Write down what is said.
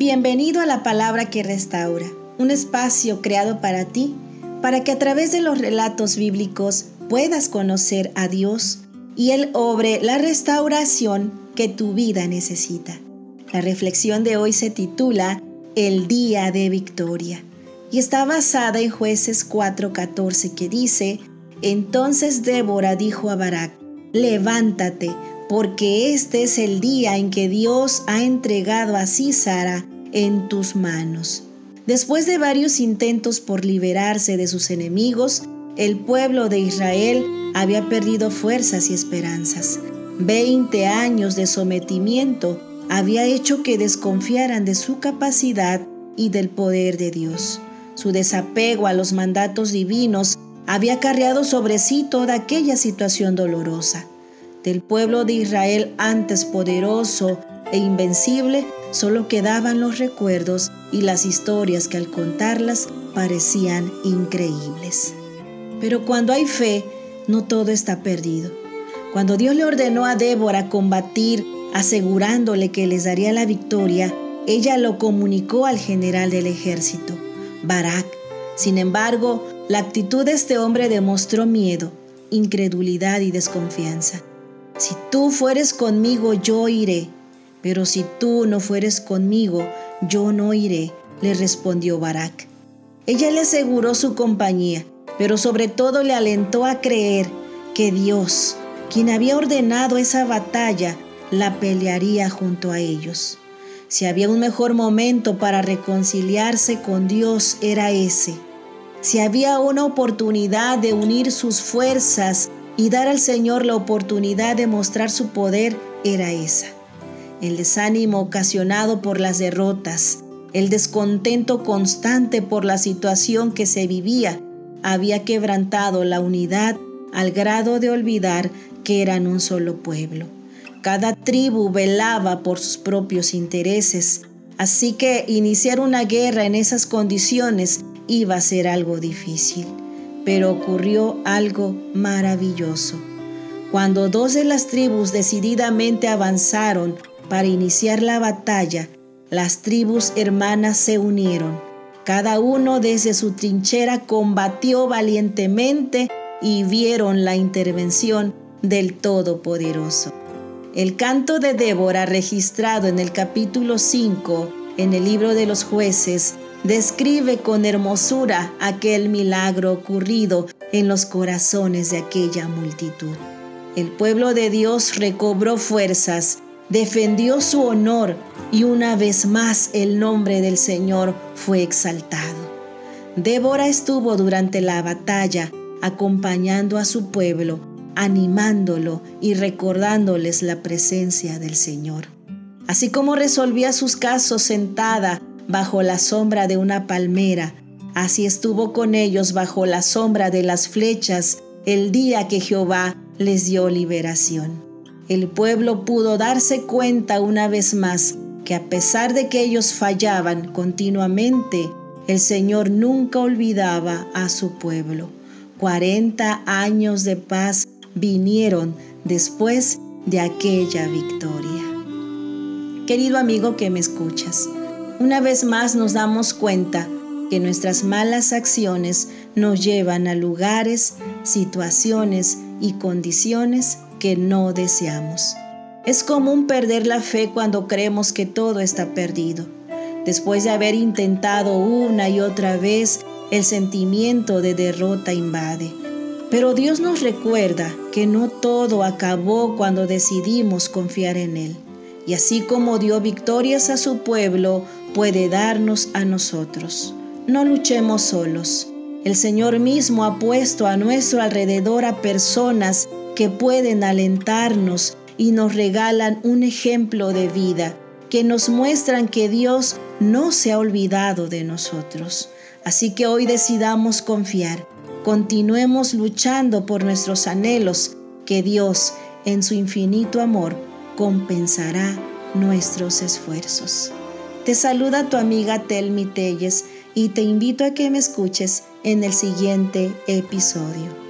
Bienvenido a la palabra que restaura, un espacio creado para ti, para que a través de los relatos bíblicos puedas conocer a Dios y Él obre la restauración que tu vida necesita. La reflexión de hoy se titula El día de victoria y está basada en jueces 4:14 que dice, entonces Débora dijo a Barak, levántate, porque este es el día en que Dios ha entregado a Císara en tus manos. Después de varios intentos por liberarse de sus enemigos, el pueblo de Israel había perdido fuerzas y esperanzas. Veinte años de sometimiento había hecho que desconfiaran de su capacidad y del poder de Dios. Su desapego a los mandatos divinos había cargado sobre sí toda aquella situación dolorosa del pueblo de Israel antes poderoso e invencible, solo quedaban los recuerdos y las historias que al contarlas parecían increíbles. Pero cuando hay fe, no todo está perdido. Cuando Dios le ordenó a Débora combatir, asegurándole que les daría la victoria, ella lo comunicó al general del ejército, Barak. Sin embargo, la actitud de este hombre demostró miedo, incredulidad y desconfianza. Si tú fueres conmigo, yo iré, pero si tú no fueres conmigo, yo no iré, le respondió Barak. Ella le aseguró su compañía, pero sobre todo le alentó a creer que Dios, quien había ordenado esa batalla, la pelearía junto a ellos. Si había un mejor momento para reconciliarse con Dios, era ese. Si había una oportunidad de unir sus fuerzas y dar al Señor la oportunidad de mostrar su poder era esa. El desánimo ocasionado por las derrotas, el descontento constante por la situación que se vivía, había quebrantado la unidad al grado de olvidar que eran un solo pueblo. Cada tribu velaba por sus propios intereses, así que iniciar una guerra en esas condiciones iba a ser algo difícil. Pero ocurrió algo maravilloso. Cuando dos de las tribus decididamente avanzaron para iniciar la batalla, las tribus hermanas se unieron. Cada uno desde su trinchera combatió valientemente y vieron la intervención del Todopoderoso. El canto de Débora registrado en el capítulo 5 en el libro de los jueces describe con hermosura aquel milagro ocurrido en los corazones de aquella multitud. El pueblo de Dios recobró fuerzas, defendió su honor y una vez más el nombre del Señor fue exaltado. Débora estuvo durante la batalla acompañando a su pueblo, animándolo y recordándoles la presencia del Señor. Así como resolvía sus casos sentada bajo la sombra de una palmera. Así estuvo con ellos bajo la sombra de las flechas el día que Jehová les dio liberación. El pueblo pudo darse cuenta una vez más que a pesar de que ellos fallaban continuamente, el Señor nunca olvidaba a su pueblo. Cuarenta años de paz vinieron después de aquella victoria. Querido amigo que me escuchas, una vez más nos damos cuenta que nuestras malas acciones nos llevan a lugares, situaciones y condiciones que no deseamos. Es común perder la fe cuando creemos que todo está perdido. Después de haber intentado una y otra vez, el sentimiento de derrota invade. Pero Dios nos recuerda que no todo acabó cuando decidimos confiar en Él. Y así como dio victorias a su pueblo, puede darnos a nosotros. No luchemos solos. El Señor mismo ha puesto a nuestro alrededor a personas que pueden alentarnos y nos regalan un ejemplo de vida que nos muestran que Dios no se ha olvidado de nosotros. Así que hoy decidamos confiar, continuemos luchando por nuestros anhelos, que Dios, en su infinito amor, compensará nuestros esfuerzos. Te saluda tu amiga Telmi Telles y te invito a que me escuches en el siguiente episodio.